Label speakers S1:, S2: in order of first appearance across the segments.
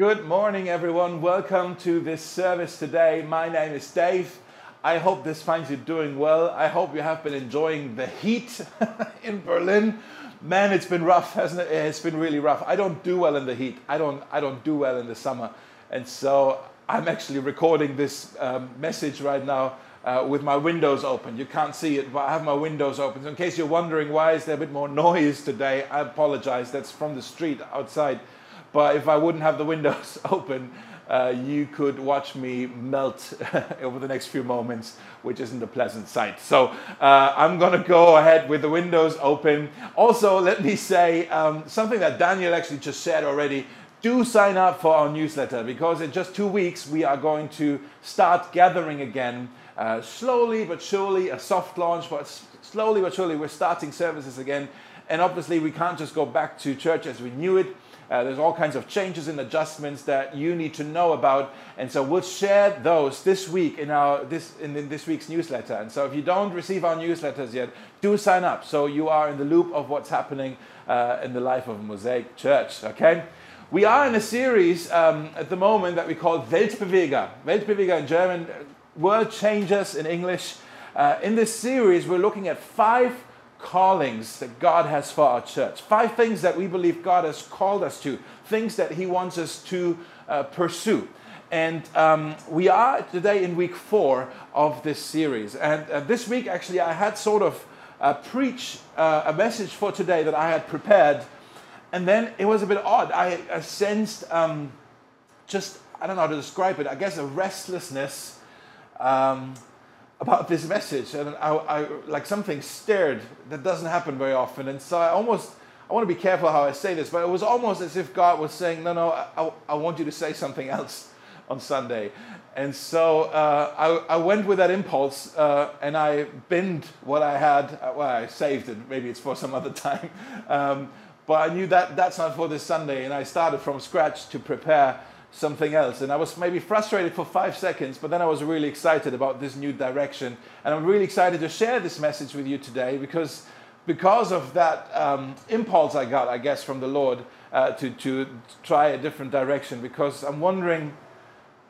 S1: Good morning, everyone. Welcome to this service today. My name is Dave. I hope this finds you doing well. I hope you have been enjoying the heat in Berlin. Man, it's been rough, hasn't it? It's been really rough. I don't do well in the heat. I don't. I don't do well in the summer, and so I'm actually recording this um, message right now uh, with my windows open. You can't see it, but I have my windows open. So in case you're wondering why is there a bit more noise today, I apologize. That's from the street outside. But if I wouldn't have the windows open, uh, you could watch me melt over the next few moments, which isn't a pleasant sight. So uh, I'm going to go ahead with the windows open. Also, let me say um, something that Daniel actually just said already. Do sign up for our newsletter because in just two weeks we are going to start gathering again. Uh, slowly but surely, a soft launch, but slowly but surely, we're starting services again. And obviously, we can't just go back to church as we knew it uh, there's all kinds of changes and adjustments that you need to know about, and so we'll share those this week in our this in, in this week's newsletter. And so if you don't receive our newsletters yet, do sign up so you are in the loop of what's happening uh, in the life of Mosaic Church. Okay. We are in a series um, at the moment that we call Weltbeweger. Weltbeweger in German, world changers in English. Uh, in this series, we're looking at five callings that God has for our church. Five things that we believe God has called us to, things that He wants us to uh, pursue. And um, we are today in week four of this series. And uh, this week, actually, I had sort of uh, preach uh, a message for today that I had prepared. And then it was a bit odd. I, I sensed um, just, I don't know how to describe it, I guess a restlessness. Um, about this message, and I, I, like something stirred that doesn't happen very often, and so I almost I want to be careful how I say this, but it was almost as if God was saying, "No, no, I, I want you to say something else on Sunday," and so uh, I, I went with that impulse, uh, and I binned what I had. Uh, well, I saved it. Maybe it's for some other time, um, but I knew that that's not for this Sunday, and I started from scratch to prepare something else. And I was maybe frustrated for five seconds, but then I was really excited about this new direction. And I'm really excited to share this message with you today because, because of that um, impulse I got, I guess, from the Lord uh, to, to try a different direction. Because I'm wondering,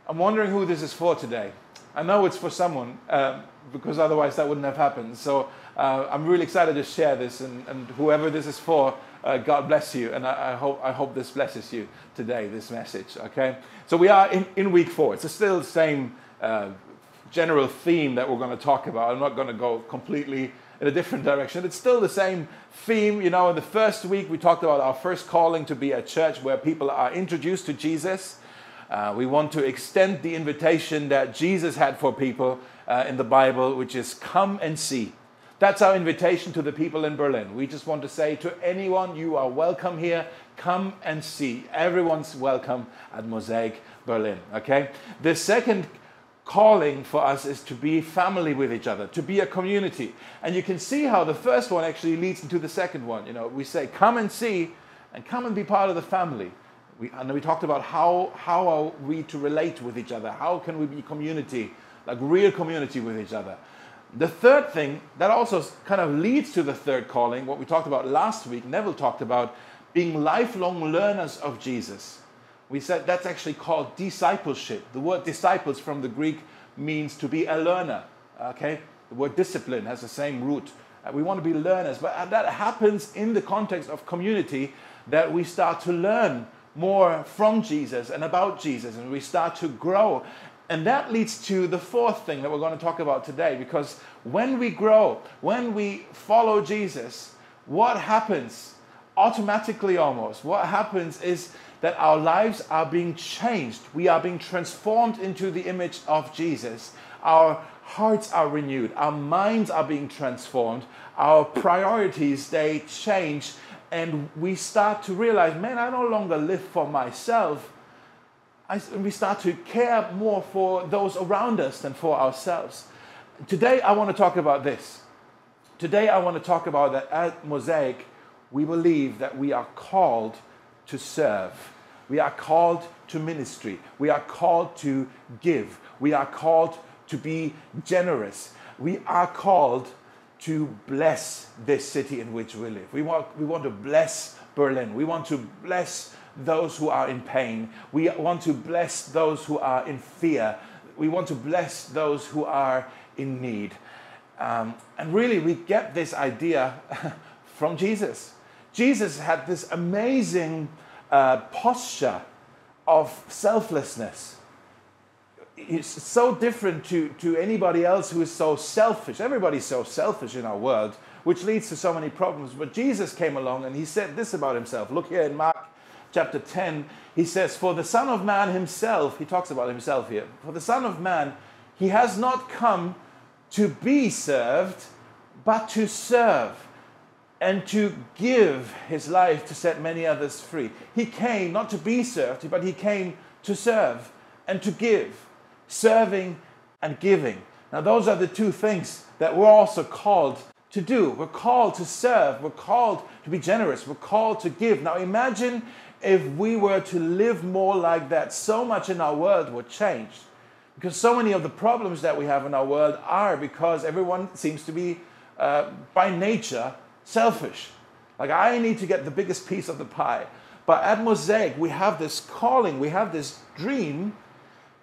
S1: I'm wondering who this is for today. I know it's for someone, uh, because otherwise that wouldn't have happened. So uh, I'm really excited to share this, and, and whoever this is for, uh, God bless you, and I, I, hope, I hope this blesses you today, this message, okay? So we are in, in week four. It's still the same uh, general theme that we're going to talk about. I'm not going to go completely in a different direction. It's still the same theme. You know, in the first week, we talked about our first calling to be a church where people are introduced to Jesus. Uh, we want to extend the invitation that Jesus had for people uh, in the Bible, which is come and see. That's our invitation to the people in Berlin. We just want to say to anyone, you are welcome here. Come and see. Everyone's welcome at Mosaic Berlin. Okay? The second calling for us is to be family with each other, to be a community. And you can see how the first one actually leads into the second one. You know, we say, come and see, and come and be part of the family. We, and we talked about how, how are we to relate with each other? How can we be community, like real community with each other? The third thing that also kind of leads to the third calling, what we talked about last week, Neville talked about being lifelong learners of Jesus. We said that's actually called discipleship. The word disciples from the Greek means to be a learner. Okay? The word discipline has the same root. Uh, we want to be learners, but uh, that happens in the context of community that we start to learn more from Jesus and about Jesus, and we start to grow and that leads to the fourth thing that we're going to talk about today because when we grow, when we follow Jesus, what happens automatically almost? What happens is that our lives are being changed. We are being transformed into the image of Jesus. Our hearts are renewed. Our minds are being transformed. Our priorities, they change. And we start to realize, man, I no longer live for myself We start to care more for those around us than for ourselves. Today, I want to talk about this. Today, I want to talk about that at Mosaic, we believe that we are called to serve. We are called to ministry. We are called to give. We are called to be generous. We are called to bless this city in which we live. We want, we want to bless Berlin. We want to bless those who are in pain. We want to bless those who are in fear. We want to bless those who are in need. Um, and really, we get this idea from Jesus. Jesus had this amazing uh, posture of selflessness. It's so different to, to anybody else who is so selfish. Everybody's so selfish in our world, which leads to so many problems. But Jesus came along and he said this about himself. Look here in Mark chapter 10. He says, For the Son of Man himself, he talks about himself here, for the Son of Man, he has not come to be served, but to serve and to give his life to set many others free. He came not to be served, but he came to serve and to give, serving and giving. Now, those are the two things that we're also called to do. We're called to serve, we're called to be generous, we're called to give. Now, imagine if we were to live more like that, so much in our world would change. Because so many of the problems that we have in our world are because everyone seems to be, uh, by nature, selfish. Like, I need to get the biggest piece of the pie. But at Mosaic, we have this calling, we have this dream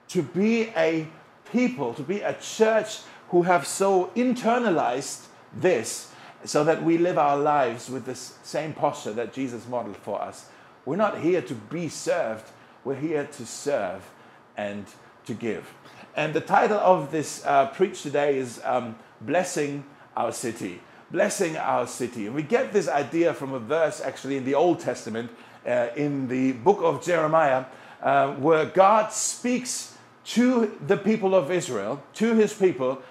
S1: to be a people, to be a church who have so internalized this so that we live our lives with this same posture that Jesus modeled for us. We're not here to be served, we're here to serve and to give. And the title of this uh, preach today is um, Blessing Our City. Blessing Our City. And we get this idea from a verse actually in the Old Testament, uh, in the book of Jeremiah, uh, where God speaks to the people of Israel, to his people,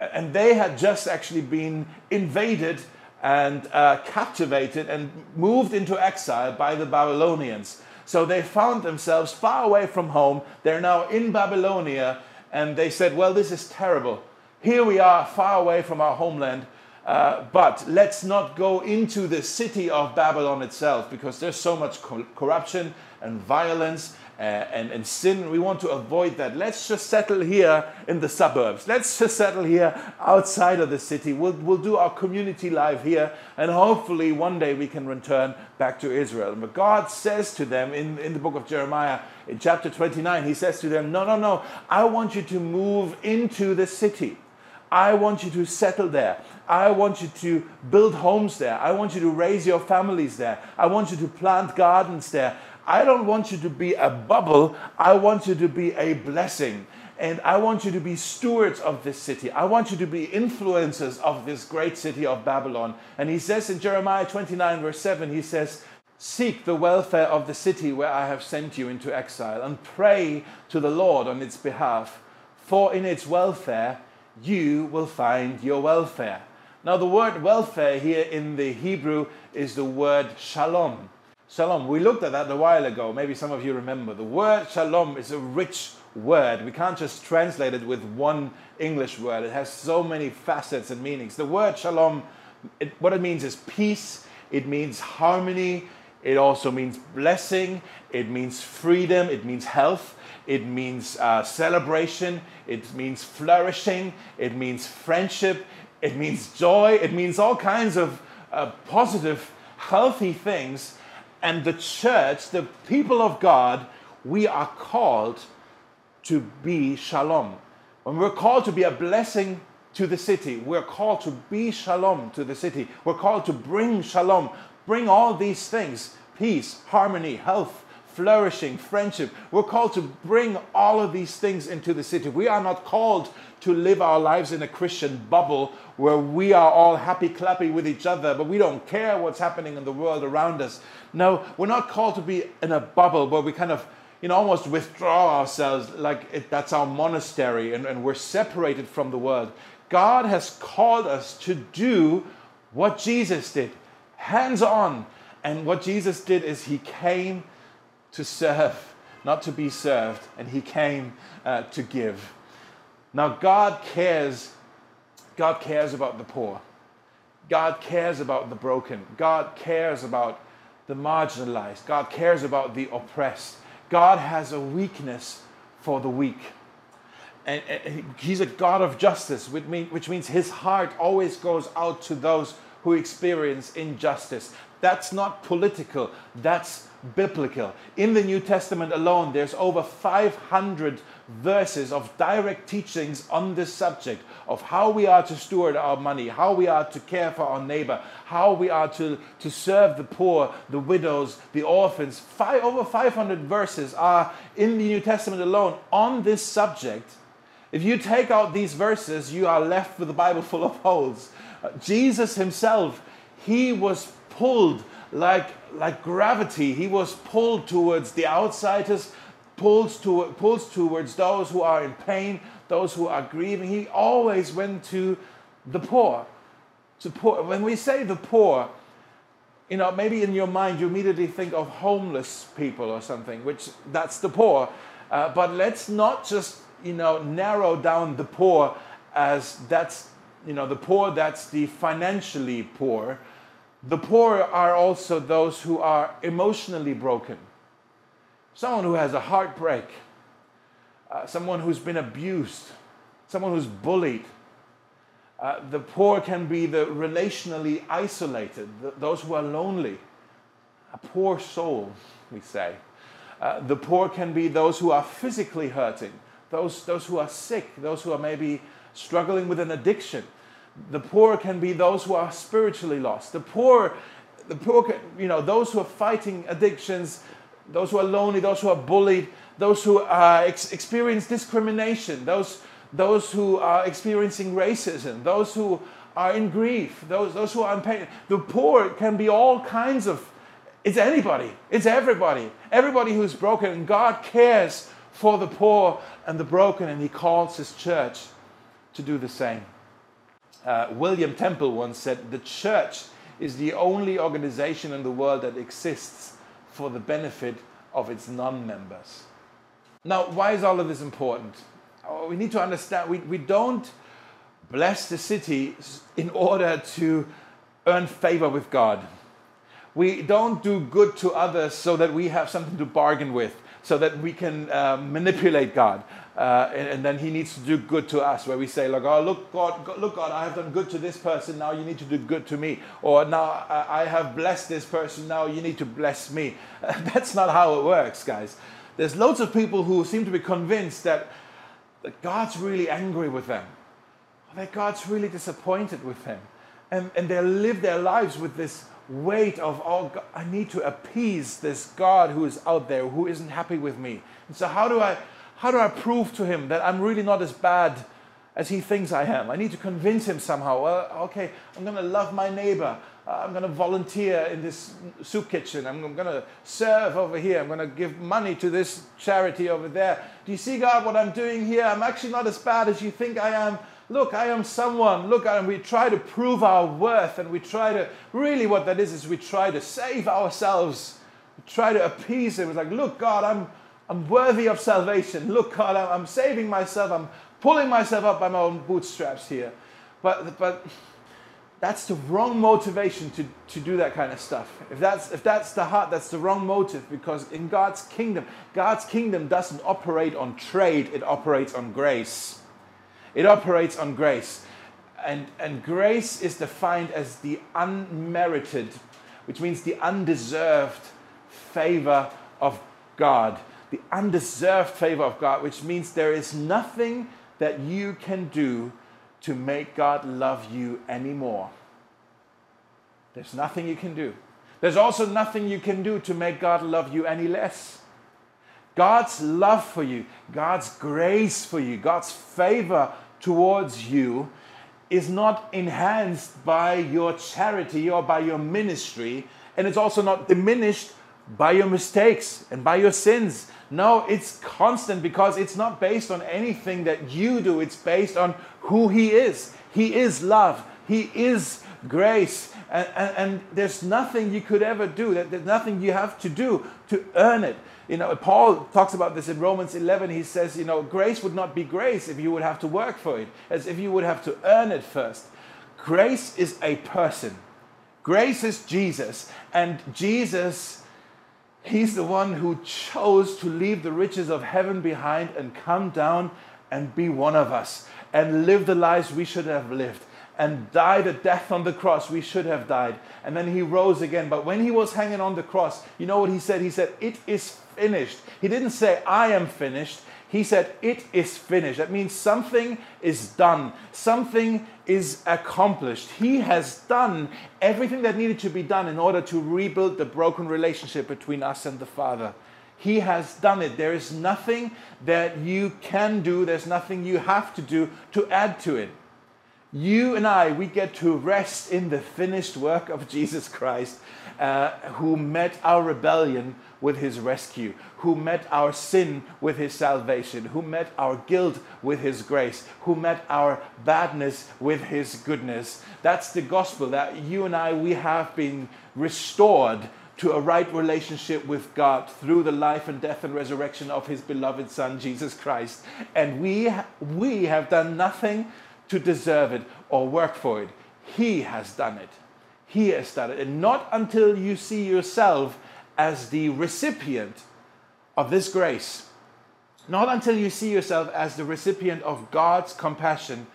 S1: and they had just actually been invaded and uh, captivated and moved into exile by the Babylonians. So they found themselves far away from home. They're now in Babylonia and they said, Well, this is terrible. Here we are, far away from our homeland. Uh, but let's not go into the city of Babylon itself because there's so much co- corruption and violence uh, and, and sin. We want to avoid that. Let's just settle here in the suburbs. Let's just settle here outside of the city. We'll, we'll do our community life here, and hopefully one day we can return back to Israel. But God says to them in, in the book of Jeremiah, in chapter 29, He says to them, No, no, no, I want you to move into the city. I want you to settle there. I want you to build homes there. I want you to raise your families there. I want you to plant gardens there. I don't want you to be a bubble. I want you to be a blessing. And I want you to be stewards of this city. I want you to be influencers of this great city of Babylon. And he says in Jeremiah 29, verse 7, he says, Seek the welfare of the city where I have sent you into exile and pray to the Lord on its behalf. For in its welfare you will find your welfare. Now, the word welfare here in the Hebrew is the word shalom. Shalom. We looked at that a while ago. Maybe some of you remember. The word shalom is a rich word. We can't just translate it with one English word. It has so many facets and meanings. The word shalom, it, what it means is peace, it means harmony, it also means blessing, it means freedom, it means health, it means uh, celebration, it means flourishing, it means friendship, it means joy, it means all kinds of uh, positive, healthy things and the church, the people of God, we are called to be shalom. When we're called to be a blessing to the city, we're called to be shalom to the city. We're called to bring shalom, bring all these things peace, harmony, health, flourishing, friendship. We're called to bring all of these things into the city. We are not called to live our lives in a Christian bubble where we are all happy clappy with each other, but we don't care what's happening in the world around us. No, we're not called to be in a bubble where we kind of you know, almost withdraw ourselves like it, that's our monastery and, and we're separated from the world. God has called us to do what Jesus did, hands on. And what Jesus did is he came to serve, not to be served, and he came uh, to give. Now, God cares. God cares about the poor. God cares about the broken. God cares about the marginalized. God cares about the oppressed. God has a weakness for the weak. And, he's a God of justice, which means his heart always goes out to those who experience injustice. That's not political, that's biblical. In the New Testament alone, there's over 500 verses of direct teachings on this subject of how we are to steward our money, how we are to care for our neighbor, how we are to, to serve the poor, the widows, the orphans. Five, over 500 verses are in the New Testament alone on this subject. If you take out these verses, you are left with a Bible full of holes. Uh, Jesus himself, he was pulled like, like gravity. He was pulled towards the outsiders, pulls, to, pulls towards those who are in pain, those who are grieving. He always went to the poor. To poor. When we say the poor, you know, maybe in your mind you immediately think of homeless people or something, which that's the poor. Uh, but let's not just, you know, narrow down the poor as that's, you know, the poor that's the financially poor. The poor are also those who are emotionally broken. Someone who has a heartbreak, uh, someone who's been abused, someone who's bullied. Uh, the poor can be the relationally isolated, the, those who are lonely. A poor soul, we say. Uh, the poor can be those who are physically hurting, those, those who are sick, those who are maybe struggling with an addiction. The poor can be those who are spiritually lost. The poor, the poor, can, you know, those who are fighting addictions, those who are lonely, those who are bullied, those who uh, ex- experience discrimination, those, those who are experiencing racism, those who are in grief, those, those who are in pain. The poor can be all kinds of, it's anybody, it's everybody, everybody who's broken. And God cares for the poor and the broken, and He calls His church to do the same. Uh, William Temple once said, The church is the only organization in the world that exists for the benefit of its non members. Now, why is all of this important? Oh, we need to understand we, we don't bless the city in order to earn favor with God. We don't do good to others so that we have something to bargain with, so that we can uh, manipulate God uh, and, and, then he needs to do good to us, where we say, like, oh, look, God, God, look, God, I have done good to this person, now you need to do good to me. Or now I have blessed this person, now you need to bless me. That's not how it works, guys. There's loads of people who seem to be convinced that, that God's really angry with them, that God's really disappointed with them. And, and they live their lives with this weight of, oh, God, I need to appease this God who is out there, who isn't happy with me. And so, how do I how do I prove to him that I'm really not as bad as he thinks I am? I need to convince him somehow. Well, okay, I'm going to love my neighbor. Uh, I'm going to volunteer in this soup kitchen. I'm, going to serve over here. I'm going to give money to this charity over there. Do you see, God, what I'm doing here? I'm actually not as bad as you think I am. Look, I am someone. Look, and we try to prove our worth, and we try to really what that is is we try to save ourselves. We try to appease him. It's like, look, God, I'm I'm worthy of salvation. Look, God, I'm saving myself. I'm pulling myself up by my own bootstraps here. But, but that's the wrong motivation to, to do that kind of stuff. If that's, if that's the heart, that's the wrong motive because in God's kingdom, God's kingdom doesn't operate on trade, it operates on grace. It operates on grace. And, and grace is defined as the unmerited, which means the undeserved favor of God the undeserved favor of God, which means there is nothing that you can do to make God love you anymore. There's nothing you can do. There's also nothing you can do to make God love you any less. God's love for you, God's grace for you, God's favor towards you is not enhanced by your charity or by your ministry, and it's also not diminished by your mistakes and by your sins no, it's constant because it's not based on anything that you do. It's based on who He is. He is love. He is grace. And, and, and, there's nothing you could ever do. That there's nothing you have to do to earn it. You know, Paul talks about this in Romans 11. He says, you know, grace would not be grace if you would have to work for it, as if you would have to earn it first. Grace is a person. Grace is Jesus. And Jesus He's the one who chose to leave the riches of heaven behind and come down and be one of us and live the lives we should have lived and died a death on the cross. We should have died. And then he rose again. But when he was hanging on the cross, you know what he said? He said, It is finished. He didn't say, I am finished. He said, It is finished. That means something is done, something is accomplished. He has done everything that needed to be done in order to rebuild the broken relationship between us and the Father. He has done it. There is nothing that you can do, there's nothing you have to do to add to it. You and I, we get to rest in the finished work of Jesus Christ, uh, who met our rebellion with his rescue, who met our sin with his salvation, who met our guilt with his grace, who met our badness with his goodness. That's the gospel that you and I, we have been restored to a right relationship with God through the life and death and resurrection of his beloved Son, Jesus Christ. And we, we have done nothing to deserve it or work for it. He has done it. He has it. And not until you see yourself as the recipient of this grace, not until you see yourself as the recipient of God's compassion,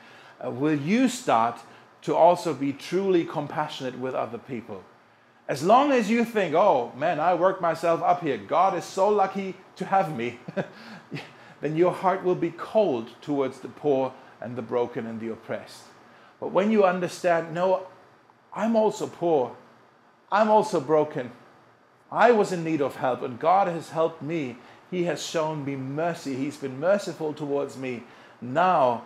S1: uh, will you start to also be truly compassionate with other people. As long as you think, oh man, I worked myself up here, God is so lucky to have me, then your heart will be cold towards the poor and the broken and the oppressed. But when you understand, no, I'm also poor, I'm also broken, I was in need of help, and God has helped me. He has shown me mercy. He's been merciful towards me. Now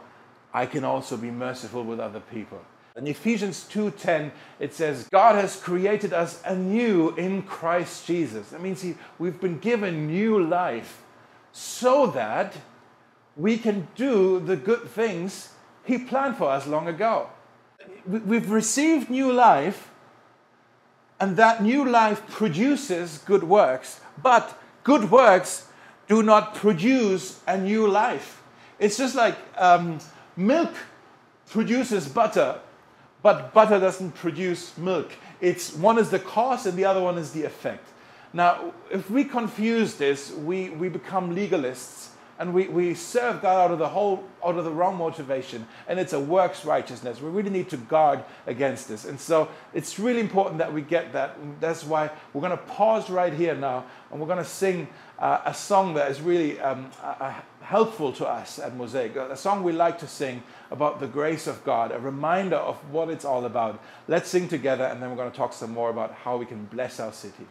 S1: I can also be merciful with other people. In Ephesians 2:10 it says God has created us anew in Christ Jesus. That means he, we've been given new life so that we can do the good things he planned for us long ago. We've received new life and that new life produces good works. But good works do not produce a new life. It's just like um, milk produces butter, but butter doesn't produce milk. It's one is the cause and the other one is the effect. Now, if we confuse this, we, we become legalists and we, we serve God out of the whole out of the wrong motivation. And it's a works righteousness. We really need to guard against this. And so it's really important that we get that. That's why we're going to pause right here now and we're going to sing uh, a song that is really um, uh, helpful to us at mosaic. A song we like to sing about the grace of god a reminder of what it's all about. Let's sing together and then we're going to talk some more about how we can bless our city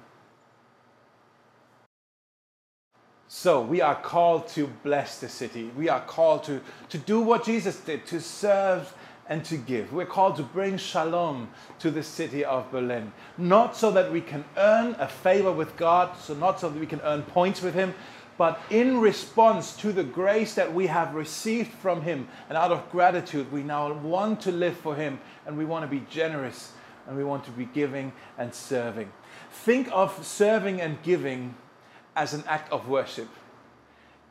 S1: So we are called to bless the city. We are called to, to do what Jesus did, to serve and to give. We're called to bring shalom to the city of Berlin. Not so that we can earn a favor with God, so not so that we can earn points with Him, but in response to the grace that we have received from Him, and out of gratitude, we now want to live for Him and we want to be generous and we want to be giving and serving. Think of serving and giving as an act of worship.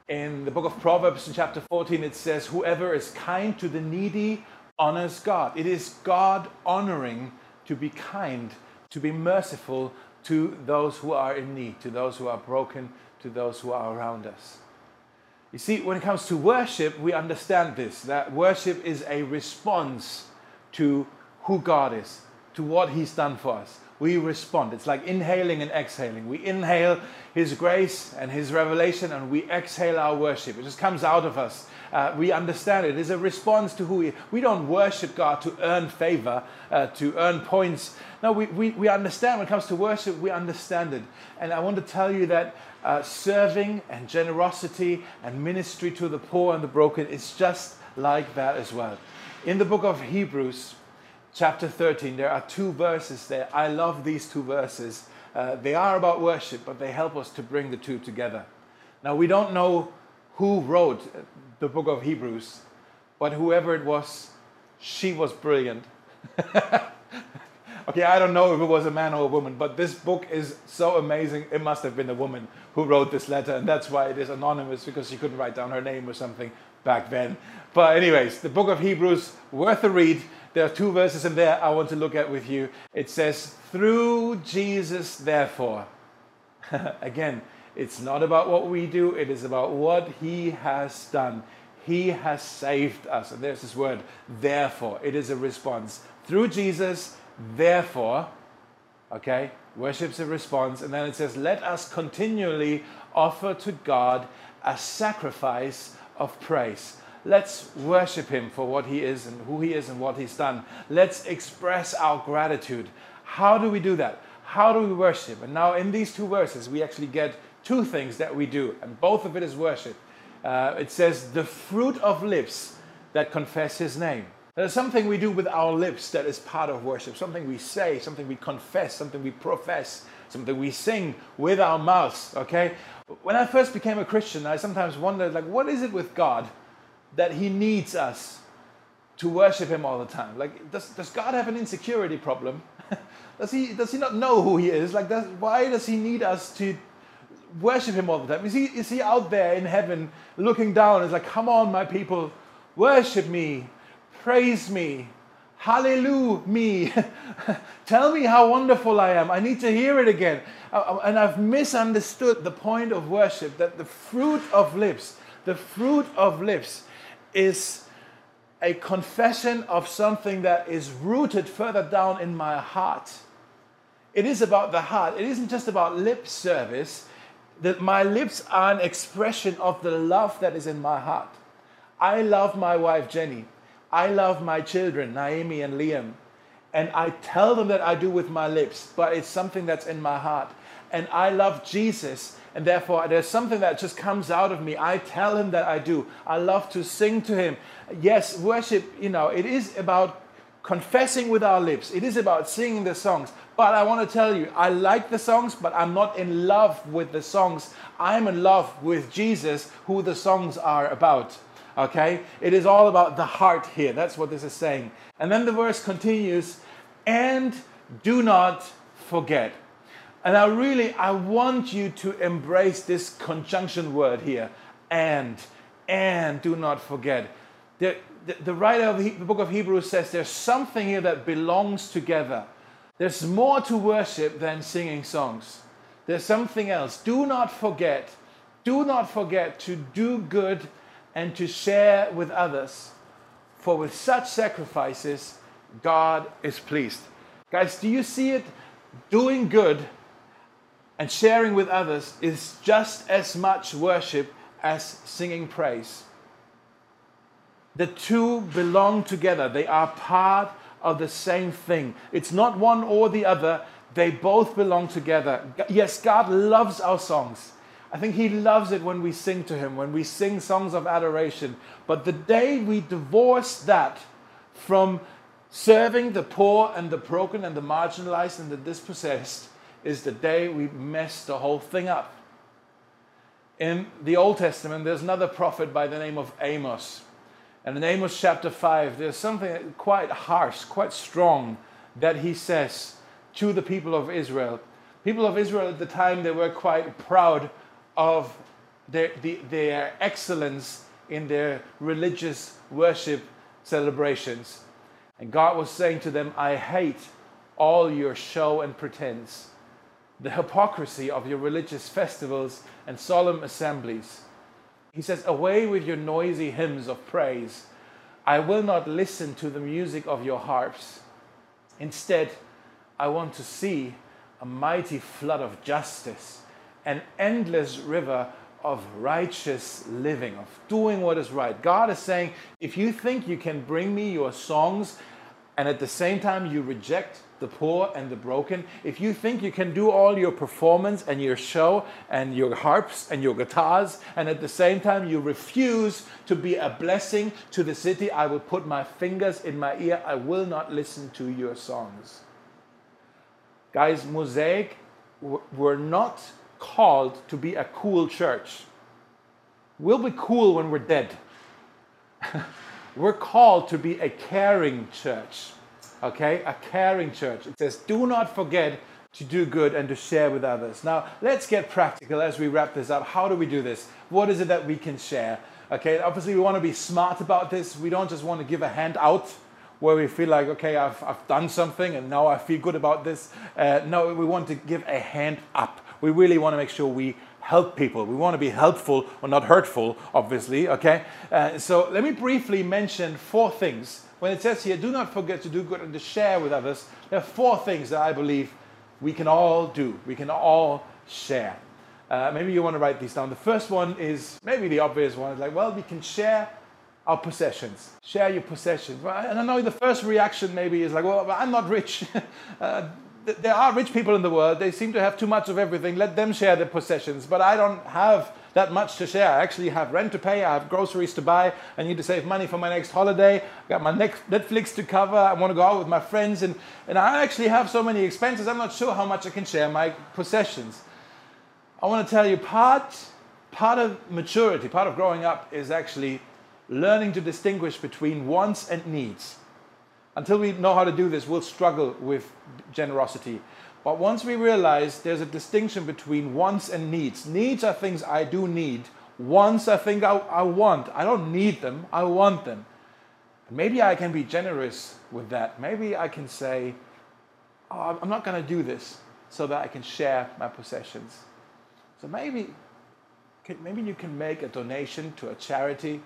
S1: In the book of Proverbs, in chapter 14, it says, Whoever is kind to the needy honors God. It is God honoring to be kind, to be merciful to those who are in need, to those who are broken, to those who are around us. You see, when it comes to worship, we understand this that worship is a response to who God is, to what He's done for us we respond. It's like inhaling and exhaling. We inhale His grace and His revelation, and we exhale our worship. It just comes out of us. Uh, we understand it. It's a response to who we We don't worship God to earn favor, uh, to earn points. No, we, we, we understand when it comes to worship, we understand it. And I want to tell you that uh, serving and generosity and ministry to the poor and the broken is just like that as well. In the book of Hebrews, chapter 13, there are two verses there. I love these two verses. Uh, they are about worship, but they help us to bring the two together. Now, we don't know who wrote the book of Hebrews, but whoever it was, she was brilliant. okay, I don't know if it was a man or a woman, but this book is so amazing. It must have been a woman who wrote this letter, and that's why it is anonymous because she couldn't write down her name or something back then. But, anyways, the book of Hebrews, worth a read. There are two verses in there I want to look at with you. It says, Through Jesus, therefore. Again, it's not about what we do, it is about what he has done. He has saved us. And there's this word, therefore. It is a response. Through Jesus, therefore, okay, worship's a response. And then it says, let us continually offer to God a sacrifice of praise. Let's worship Him for what He is and who He is and what He's done. Let's express our gratitude. How do we do that? How do we worship? And now, in these two verses, we actually get two things that we do, and both of it is worship. Uh, it says, the fruit of lips that confess His name. There's something we do with our lips that is part of worship, something we say, something we confess, something we profess, something we sing with our mouths, okay? When I first became a Christian, I sometimes wondered, like, what is it with God that He needs us to worship Him all the time? Like, does, does God have an insecurity problem? does, he, does He not know who He is? Like, does, why does He need us to worship Him all the time? Is He, is he out there in heaven looking down? It's like, come on, my people, worship me, praise me, hallelujah me. Tell me how wonderful I am. I need to hear it again. And I've misunderstood the point of worship that the fruit of lips, the fruit of lips is a confession of something that is rooted further down in my heart. It is about the heart. It isn't just about lip service. That my lips are an expression of the love that is in my heart. I love my wife Jenny. I love my children, Naomi and Liam. And I tell them that I do with my lips, but it's something that's in my heart. And I love Jesus and therefore there's something that just comes out of me. I tell him that I do. I love to sing to him. Yes, worship, you know, it is about confessing with our lips, it is about singing the songs. But I want to tell you, I like the songs, but I'm not in love with the songs. I'm in love with Jesus, who the songs are about. Okay? It is all about the heart here. That's what this is saying. And then the verse continues, and do not forget. And I really, I want you to embrace this conjunction word here, and, and do not forget. The, the, the writer of the book of Hebrews says there's something here that belongs together. There's more to worship than singing songs. There's something else. Do not forget, do not forget to do good and to share with others. For with such sacrifices, God is pleased. Guys, do you see it? Doing good and sharing with others is just as much worship as singing praise. The two belong together, they are part of the same thing. It's not one or the other, they both belong together. Yes, God loves our songs. I think He loves it when we sing to Him, when we sing songs of adoration. But the day we divorce that from serving the poor and the broken and the marginalized and the dispossessed, is the day we mess the whole thing up. In the Old Testament, there's another prophet by the name of Amos. And in Amos chapter 5, there's something quite harsh, quite strong that he says to the people of Israel. People of Israel at the time, they were quite proud of their, the, their excellence in their religious worship celebrations. And God was saying to them, I hate all your show and pretense the hypocrisy of your religious festivals and solemn assemblies. He says, Away with your noisy hymns of praise. I will not listen to the music of your harps. Instead, I want to see a mighty flood of justice, an endless river of righteous living, of doing what is right. God is saying, if you think you can bring me your songs and at the same time you reject the poor and the broken, if you think you can do all your performance and your show and your harps and your guitars, and at the same time you refuse to be a blessing to the city, I will put my fingers in my ear. I will not listen to your songs. Guys, Mosaic were not called to be a cool church. We'll be cool when we're dead. we're called to be a caring church okay? A caring church. It says, do not forget to do good and to share with others. Now, let's get practical as we wrap this up. How do we do this? What is it that we can share? Okay, obviously, we want to be smart about this. We don't just want to give a hand out where we feel like, okay, I've, I've done something and now I feel good about this. Uh, no, we want to give a hand up. We really want to make sure we help people. We want to be helpful or not hurtful, obviously, okay? Uh, so let me briefly mention four things. When it says here, do not forget to do good and to share with others, there are four things that I believe we can all do. We can all share. Uh, maybe you want to write these down. The first one is maybe the obvious one. It's like, well, we can share our possessions. Share your possessions. And I know the first reaction maybe is like, well, I'm not rich. uh, there are rich people in the world. They seem to have too much of everything. Let them share their possessions. But I don't have that much to share. I actually have rent to pay. I have groceries to buy. I need to save money for my next holiday. I got my next Netflix to cover. I want to go out with my friends. And, and I actually have so many expenses. I'm not sure how much I can share my possessions. I want to tell you part, part of maturity, part of growing up is actually learning to distinguish between wants and needs. Until we know how to do this, we'll struggle with generosity. But once we realize there's a distinction between wants and needs, needs are things I do need, wants are things I, I want. I don't need them, I want them. Maybe I can be generous with that. Maybe I can say, oh, I'm not going to do this so that I can share my possessions. So maybe, maybe you can make a donation to a charity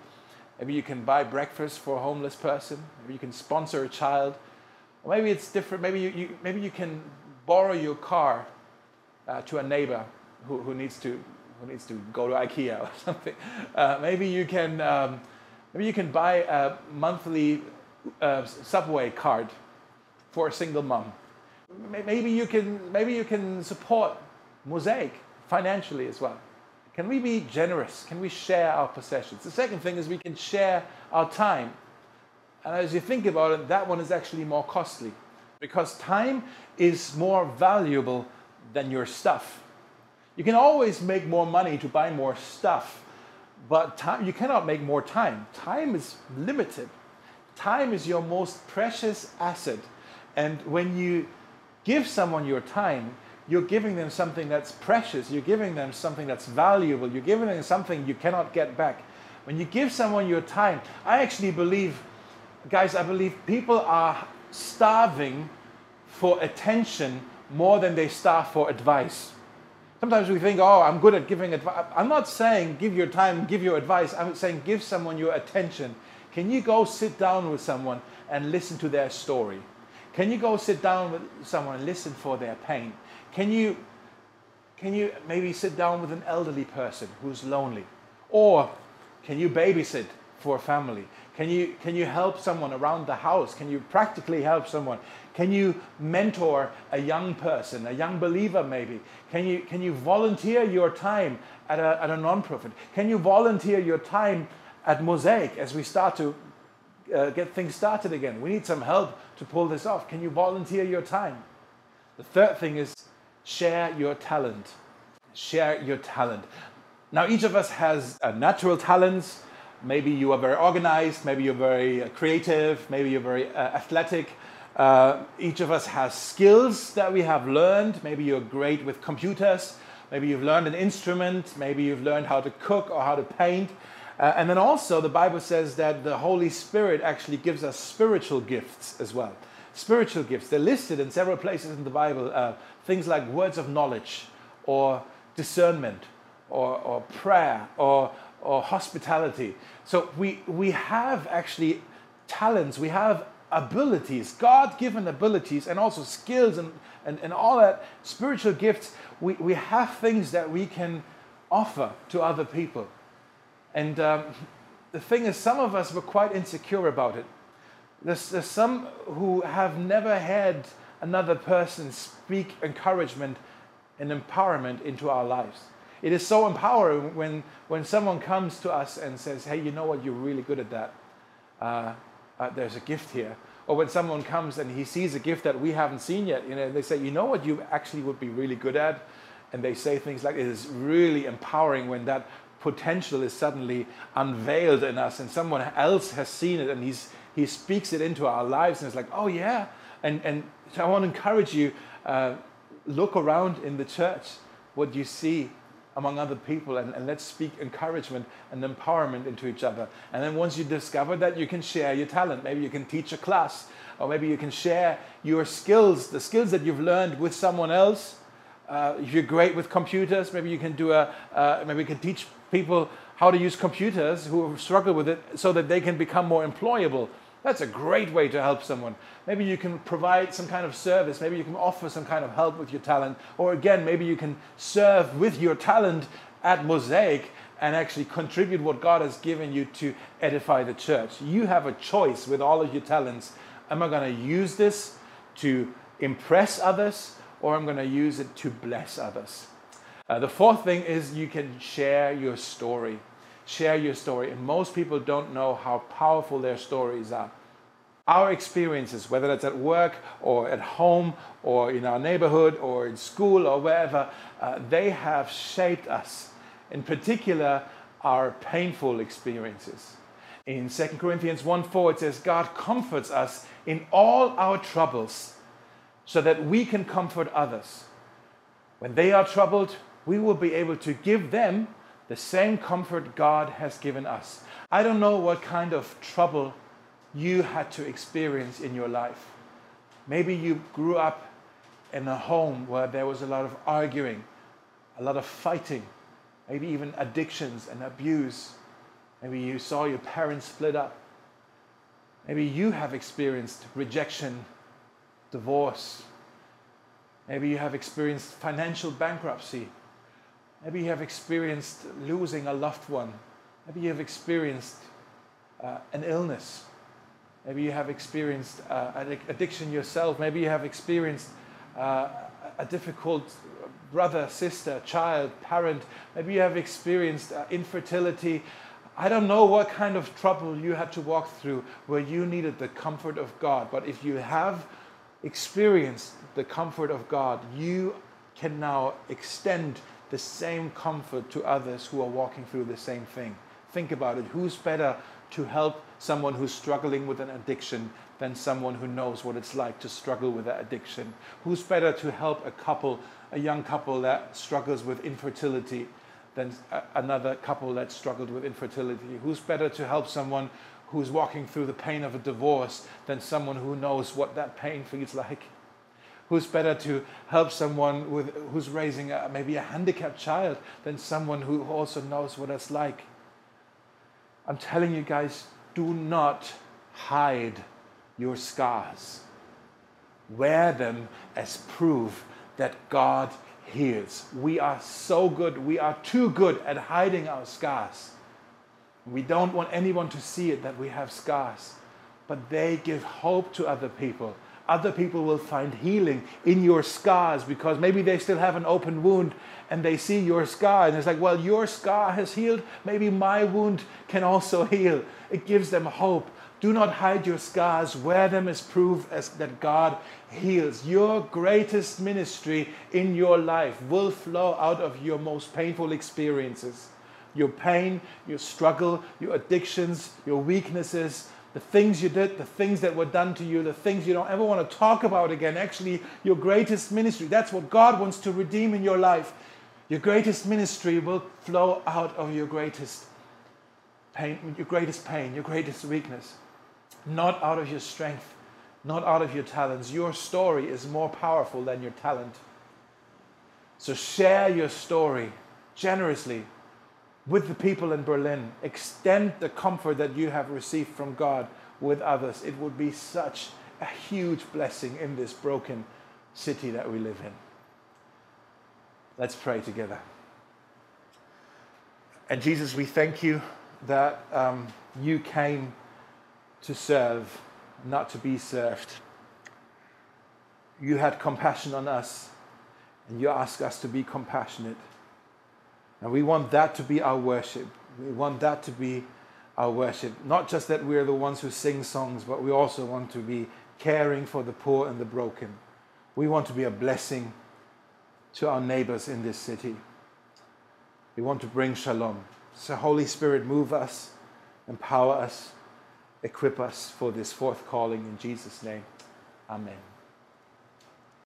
S1: Maybe you can buy breakfast for a homeless person. Maybe you can sponsor a child. Or maybe it's different. Maybe you, you maybe you can borrow your car uh, to a neighbor who, who, needs to, who needs to go to IKEA or something. Uh, maybe, you can, um, maybe you can buy a monthly uh, subway card for a single mom. Maybe you can, maybe you can support Mosaic financially as well. Can we be generous? Can we share our possessions? The second thing is we can share our time. And as you think about it, that one is actually more costly because time is more valuable than your stuff. You can always make more money to buy more stuff, but time, you cannot make more time. Time is limited. Time is your most precious asset. And when you give someone your time, you're giving them something that's precious. You're giving them something that's valuable. You're giving them something you cannot get back. When you give someone your time, I actually believe, guys, I believe people are starving for attention more than they starve for advice. Sometimes we think, oh, I'm good at giving advice. I'm not saying give your time, give your advice. I'm saying give someone your attention. Can you go sit down with someone and listen to their story? Can you go sit down with someone and listen for their pain? Can you, can you maybe sit down with an elderly person who's lonely? Or can you babysit for a family? Can you, can you help someone around the house? Can you practically help someone? Can you mentor a young person, a young believer maybe? Can you, can you volunteer your time at a, at a nonprofit? Can you volunteer your time at Mosaic as we start to uh, get things started again? We need some help to pull this off. Can you volunteer your time? The third thing is share your talent. Share your talent. Now, each of us has uh, natural talents. Maybe you are very organized, maybe you're very uh, creative, maybe you're very uh, athletic. Uh, each of us has skills that we have learned. Maybe you're great with computers, maybe you've learned an instrument, maybe you've learned how to cook or how to paint. Uh, and then also, the Bible says that the Holy Spirit actually gives us spiritual gifts as well. Spiritual gifts, they're listed in several places in the Bible. Uh, things like words of knowledge or discernment or, or prayer or, or hospitality. So we, we have actually talents, we have abilities, God given abilities, and also skills and, and, and all that spiritual gifts. We, we have things that we can offer to other people. And um, the thing is, some of us were quite insecure about it. There's, there's some who have never had another person speak encouragement and empowerment into our lives. It is so empowering when, when someone comes to us and says, Hey, you know what? You're really good at that. Uh, uh, there's a gift here. Or when someone comes and he sees a gift that we haven't seen yet, you know, they say, You know what you actually would be really good at? And they say things like, It is really empowering when that potential is suddenly unveiled in us and someone else has seen it and he's, he speaks it into our lives and it's like, Oh, yeah. And, and so I want to encourage you uh, look around in the church what you see among other people and, and, let's speak encouragement and empowerment into each other. And then once you discover that, you can share your talent. Maybe you can teach a class, or maybe you can share your skills, the skills that you've learned with someone else. Uh, if you're great with computers, maybe you can do a, uh, maybe you can teach people how to use computers who struggle with it so that they can become more employable. That's a great way to help someone. Maybe you can provide some kind of service. Maybe you can offer some kind of help with your talent. Or again, maybe you can serve with your talent at Mosaic and actually contribute what God has given you to edify the church. You have a choice with all of your talents. Am I going to use this to impress others or I'm going to use it to bless others? Uh, the fourth thing is you can share your story. Share your story. And most people don't know how powerful their stories are. Our experiences, whether that's at work or at home or in our neighborhood or in school or wherever, uh, they have shaped us in particular our painful experiences. In 2 Corinthians 1 4, it says, God comforts us in all our troubles so that we can comfort others. When they are troubled, we will be able to give them the same comfort God has given us. I don't know what kind of trouble you had to experience in your life. Maybe you grew up in a home where there was a lot of arguing, a lot of fighting, maybe even addictions and abuse. Maybe you saw your parents split up. Maybe you have experienced rejection, divorce. Maybe you have experienced financial bankruptcy. Maybe you have experienced losing a loved one. Maybe you have experienced uh, an illness. Maybe you have experienced uh, addiction yourself. Maybe you have experienced uh, a difficult brother, sister, child, parent. Maybe you have experienced uh, infertility. I don't know what kind of trouble you had to walk through where you needed the comfort of God. But if you have experienced the comfort of God, you can now extend the same comfort to others who are walking through the same thing. Think about it. Who's better to help someone who's struggling with an addiction than someone who knows what it's like to struggle with that addiction? Who's better to help a couple, a young couple that struggles with infertility than another couple that struggled with infertility? Who's better to help someone who's walking through the pain of a divorce than someone who knows what that pain feels like? Who's better to help someone with, who's raising a, maybe a handicapped child than someone who also knows what it's like? I'm telling you guys, do not hide your scars. Wear them as proof that God heals. We are so good, we are too good at hiding our scars. We don't want anyone to see it that we have scars, but they give hope to other people. Other people will find healing in your scars because maybe they still have an open wound and they see your scar and it's like, well, your scar has healed. Maybe my wound can also heal. It gives them hope. Do not hide your scars, wear them as proof as that God heals. Your greatest ministry in your life will flow out of your most painful experiences. Your pain, your struggle, your addictions, your weaknesses, the things you did, the things that were done to you, the things you don't ever want to talk about again. Actually, your greatest ministry. That's what God wants to redeem in your life. Your greatest ministry will flow out of your greatest pain, your greatest pain, your greatest weakness not out of your strength, not out of your talents. Your story is more powerful than your talent. So share your story generously with the people in Berlin. Extend the comfort that you have received from God with others. It would be such a huge blessing in this broken city that we live in. Let's pray together. And Jesus, we thank you that um, you came to serve, not to be served. You had compassion on us, and you ask us to be compassionate. And we want that to be our worship. We want that to be our worship. Not just that we're the ones who sing songs, but we also want to be caring for the poor and the broken. We want to be a blessing to our neighbors in this city. We want to bring shalom. So, Holy Spirit, move us, empower us equip us for this fourth calling in Jesus' name. Amen.